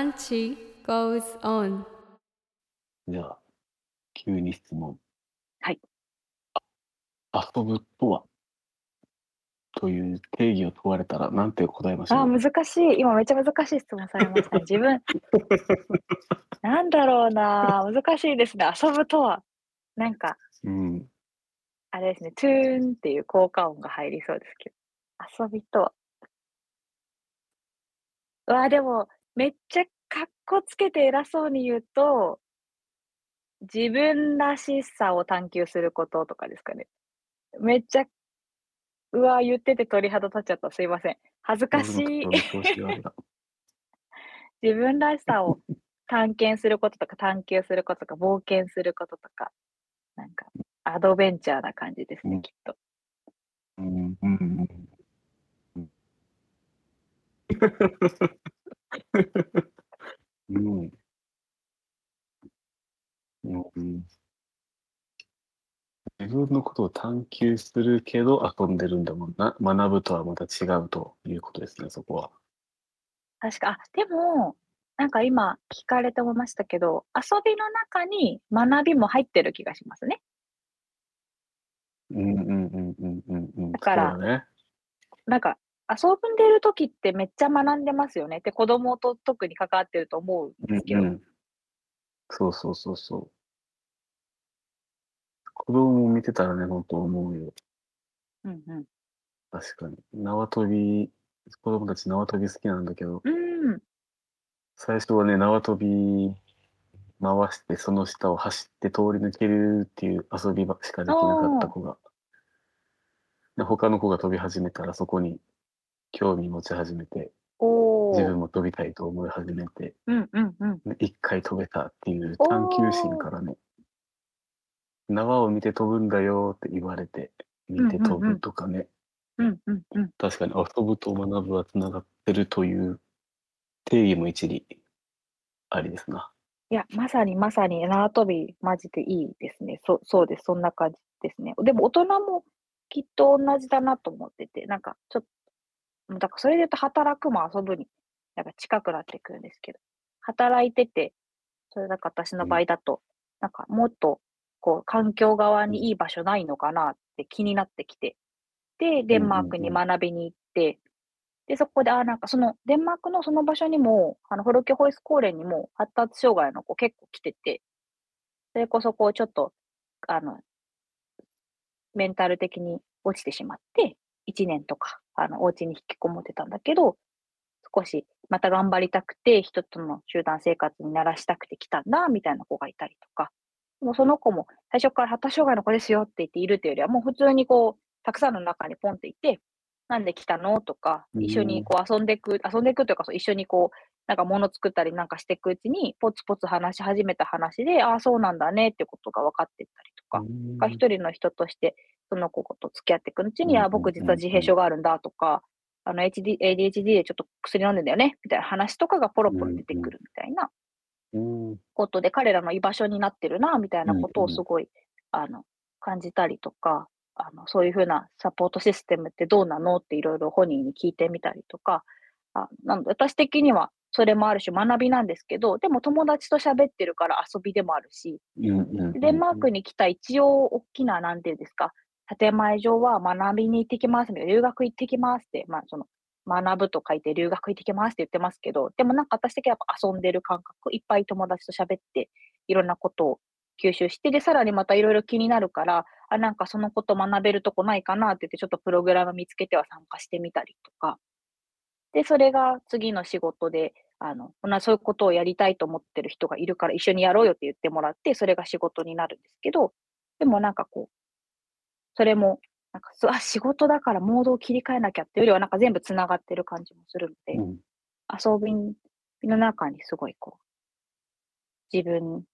Ranchi goes on. じゃあ、急に質問。はい。遊ぶとは？という定義を問われたら何て答えましょあ難しい。今めっちゃ難しい質問されましたね。自分、なんだろうな。難しいですね。遊ぶとは。なんか、うん。あれですね、トゥーンっていう効果音が入りそうですけど。遊びとは。うわ、でも、めっちゃかっこつけて偉そうに言うと、自分らしさを探求することとかですかね。めっちゃ、うわ、言ってて鳥肌立っちゃった。すいません。恥ずかしい。自分らしさを探検することとか探求することとか冒険することとか、なんかアドベンチャーな感じですね、うんきっと。うんうんうんうん。うん。自分のことを探求するけど遊んでるんだもんな。学ぶとはまた違うということですね、そこは。確か、あ、でも、なんか今聞かれて思いましたけど、遊びの中に学びも入ってる気がしますね。うんうんうんうんうんうん。だからそうだね。なんか遊んでる時ってめっちゃ学んでますよねって子供と特に関わってると思うんうですけど、んうん。そうそうそうそう。子供を見てたらね、本当思うよ。うんうん。確かに。縄跳び、子供たち縄跳び好きなんだけど、うん、最初はね、縄跳び回して、その下を走って通り抜けるっていう遊び場しかできなかった子が、で他の子が飛び始めたらそこに興味持ち始めて。自分も飛びたいと思い始めて、うんうんうん。ね一回飛べたっていう探求心からね、縄を見て飛ぶんだよって言われて、見て飛ぶとかね、うんうんうん。確かに遊ぶと学ぶはつながってるという定義も一理ありですな。いや、まさにまさに縄跳び、マジでいいですね。そそうです。そんな感じですね。でも大人もきっと同じだなと思ってて、なんかちょっと、だからそれで言うと働くも遊ぶに、なんか近くなってくるんですけど、働いてて、それなんか私の場合だと、なんかもっと、こう、環境側にいい場所ないのかなって気になってきて、で、デンマークに学びに行って、で、そこで、あ、なんかその、デンマークのその場所にも、あの、ホルケホイスコーレンにも発達障害の子結構来てて、それこそこう、ちょっと、あの、メンタル的に落ちてしまって、1年とか、あの、お家に引きこもってたんだけど、少し、また頑張りたくて、人との集団生活に慣らしたくて来たんだ、みたいな子がいたりとか、もうその子も最初から発達障害の子ですよって言っているというよりは、もう普通にこう、たくさんの中にポンっていて、なんで来たの？とか、うん。一緒にこう遊んでいく、遊んでいくというか、そう一緒にこう、なんか物作ったりなんかしていくうちに、ポツポツ話し始めた話で、ああ、そうなんだねってことが分かってったりとか、が一人の人として、その子と付き合っていくうちに、うんあ僕実は自閉症があるんだとか、あの HD、ADHD でちょっと薬飲んでんだよね、みたいな話とかがポロポロ出てくるみたいなうん。ことで、彼らの居場所になってるな、みたいなことをすごい、あの、感じたりとか、あの、そういうふうなサポートシステムってどうなのっていろいろ本人に聞いてみたりとか、あなので私的にはそれもある種学びなんですけど、でも友達と喋ってるから遊びでもあるし、デンマークに来た一応大きな、なんていうんですか、建前上は学びに行ってきます留学行ってきますって、まあその、学ぶと書いて留学行ってきますって言ってますけど、でもなんか私的にはやっぱ遊んでる感覚、いっぱい友達と喋って、いろんなことを吸収して、で、さらにまたいろいろ気になるから、あ、なんかそのこと学べるとこないかなって言って、ちょっとプログラム見つけては参加してみたりとか。で、それが次の仕事で、あの、そういうことをやりたいと思ってる人がいるから一緒にやろうよって言ってもらって、それが仕事になるんですけど、でもなんかこう、それも、なんかす、あ、仕事だからモードを切り替えなきゃっていうよりは、なんか全部つながってる感じもするので、うん遊びの中にすごいこう、自分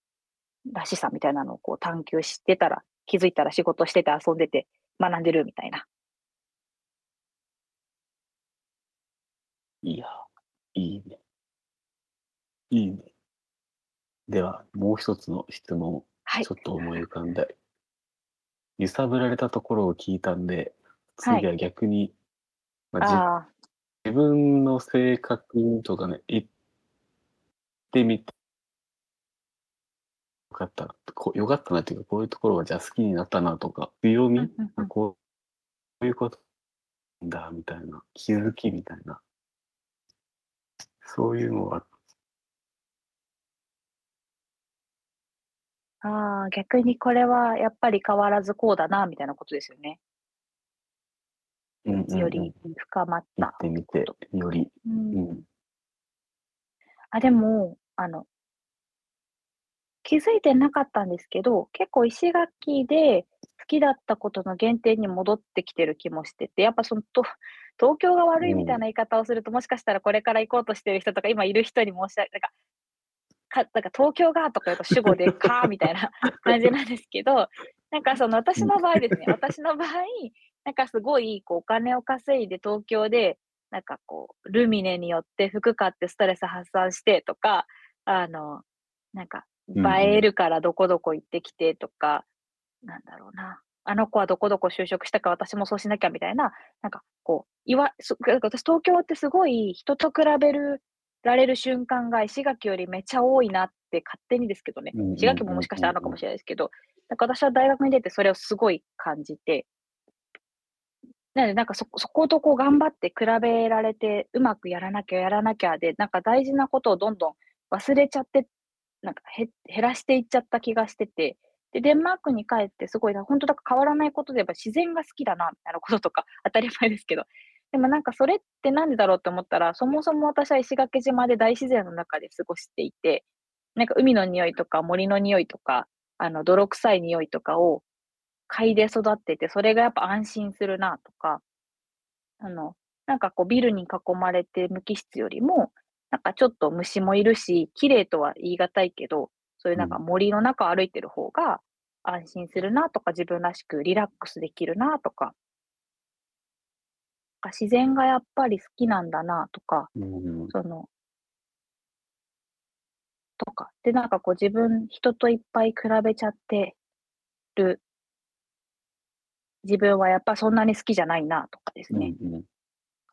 らしさみたいなのをこう探求してたら、気づいたら仕事してて遊んでて学んでるみたいな。いや、いいね。いいね。では、もう一つの質問をはいちょ。っと思い浮かんで、揺さぶられたところを聞いたんで、はい次は逆に、まあじああ、自分の性格とかね、いてみて、よかった、こよかったなっていうか、こういうところがじゃあ好きになったなとか、強み、こういうことだみたいな、気づきみたいな、そういうのは、ああ、逆にこれはやっぱり変わらずこうだな、みたいなことですよね。うんうんうん。より深まっ。やったてみて、より、う、うんん、あ、でも、あの、気づいてなかったんですけど、結構石垣で好きだったことの原点に戻ってきてる気もしてて、やっぱそのと東京が悪いみたいな言い方をすると、もしかしたらこれから行こうとしてる人とか、今いる人に申し訳なんか、かなんか東京がとか言うと主語でかーみたいな 感じなんですけど、なんかその私の場合ですね、私の場合、なんかすごいこうお金を稼いで東京で、なんかこう、ルミネによって服買ってストレス発散してとか、あの、なんか映えるからどこどこ行ってきてとか、なんだろうな。あの子はどこどこ就職したから私もそうしなきゃみたいな、なんかこう、いわ、私東京ってすごい人と比べる、られる瞬間が石垣よりめっちゃ多いなって勝手にですけどねうんうんうんうん。石垣ももしかしたらあるのかもしれないですけど、なんか私は大学に出てそれをすごい感じて、なのでなんかそ、そことこう頑張って比べられて、うまくやらなきゃやらなきゃで、なんか大事なことをどんどん忘れちゃって、なんか減らしていっちゃった気がしてて、で、デンマークに帰ってすごい、本当だから変わらないことで言えば自然が好きだな、みたいなこととか 当たり前ですけど、でもなんかそれってなんでだろうって思ったら、そもそも私は石垣島で大自然の中で過ごしていて、なんか海の匂いとか森の匂いとか、あの泥臭い匂いとかを嗅いで育ってて、それがやっぱ安心するなとか、あの、なんかこうビルに囲まれて無機質よりも、なんかちょっと虫もいるし、綺麗とは言い難いけど、そういうなんか森の中歩いてる方が安心するなとか、自分らしくリラックスできるなとか、か自然がやっぱり好きなんだなとか、うんその、とか。で、なんかこう自分、人といっぱい比べちゃってる自分はやっぱそんなに好きじゃないなとかですね。うんうん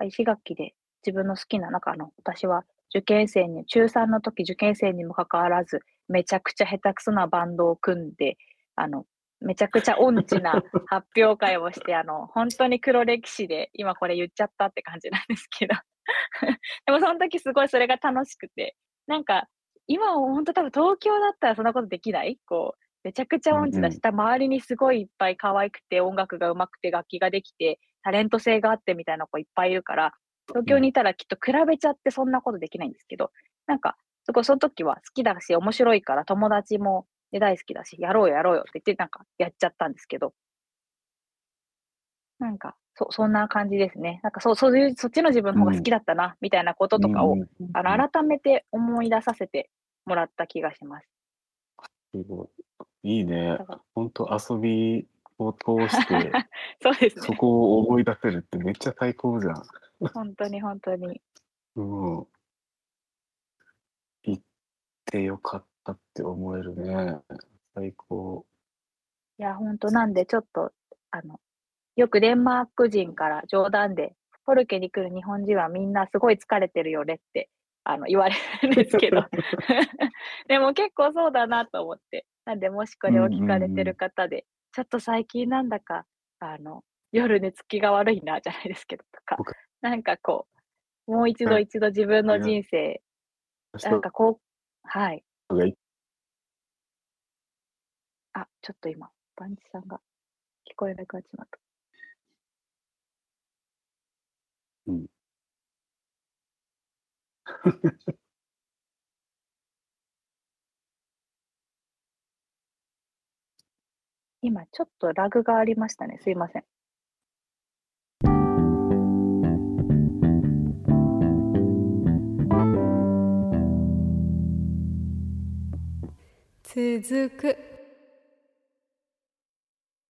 石垣で自分の好きな、なんかあの、私は受験生に、中3の時受験生にもかかわらず、めちゃくちゃ下手くそなバンドを組んで、あの、めちゃくちゃ音痴な 発表会をして、あの、本当に黒歴史で、今これ言っちゃったって感じなんですけど。でもその時すごいそれが楽しくて、なんか、今は本当多分東京だったらそんなことできない？こう、めちゃくちゃ音痴だし、うん周りにすごいいっぱい可愛くて、音楽が上手くて、楽器ができて、タレント性があってみたいな子いっぱいいるから、東京にいたらきっと比べちゃってそんなことできないんですけど、なんか、すごいその時は好きだし、面白いから友達もで大好きだし、やろうよやろうよって言って、なんかやっちゃったんですけど、なんか、そそんな感じですね。なんかそう、そういう、そっちの自分の方が好きだったな、みたいなこととかを、うんうんあの、改めて思い出させてもらった気がします。すごいいいね。本当遊びを通して、そうですね。そこを思い出せるってめっちゃ最高じゃん。本当に本当に。うん。行ってよかったって思えるね。最高。いや、本当なんで、ちょっと、あの、よくデンマーク人から冗談で、ポルケに来る日本人はみんなすごい疲れてるよねって、あの、言われるんですけど。でも結構そうだなと思って。なんで、もしこれを聞かれてる方で、ちょっと最近なんだか、あの、夜寝つきが悪いな、じゃないですけど、とか僕、なんかこう、もう一度一度自分の人生、なんかこう、はい。あ、ちょっと今、パンチさんが聞こえなくなっちまった。うん。今、ちょっとラグがありましたね。すいません。続く。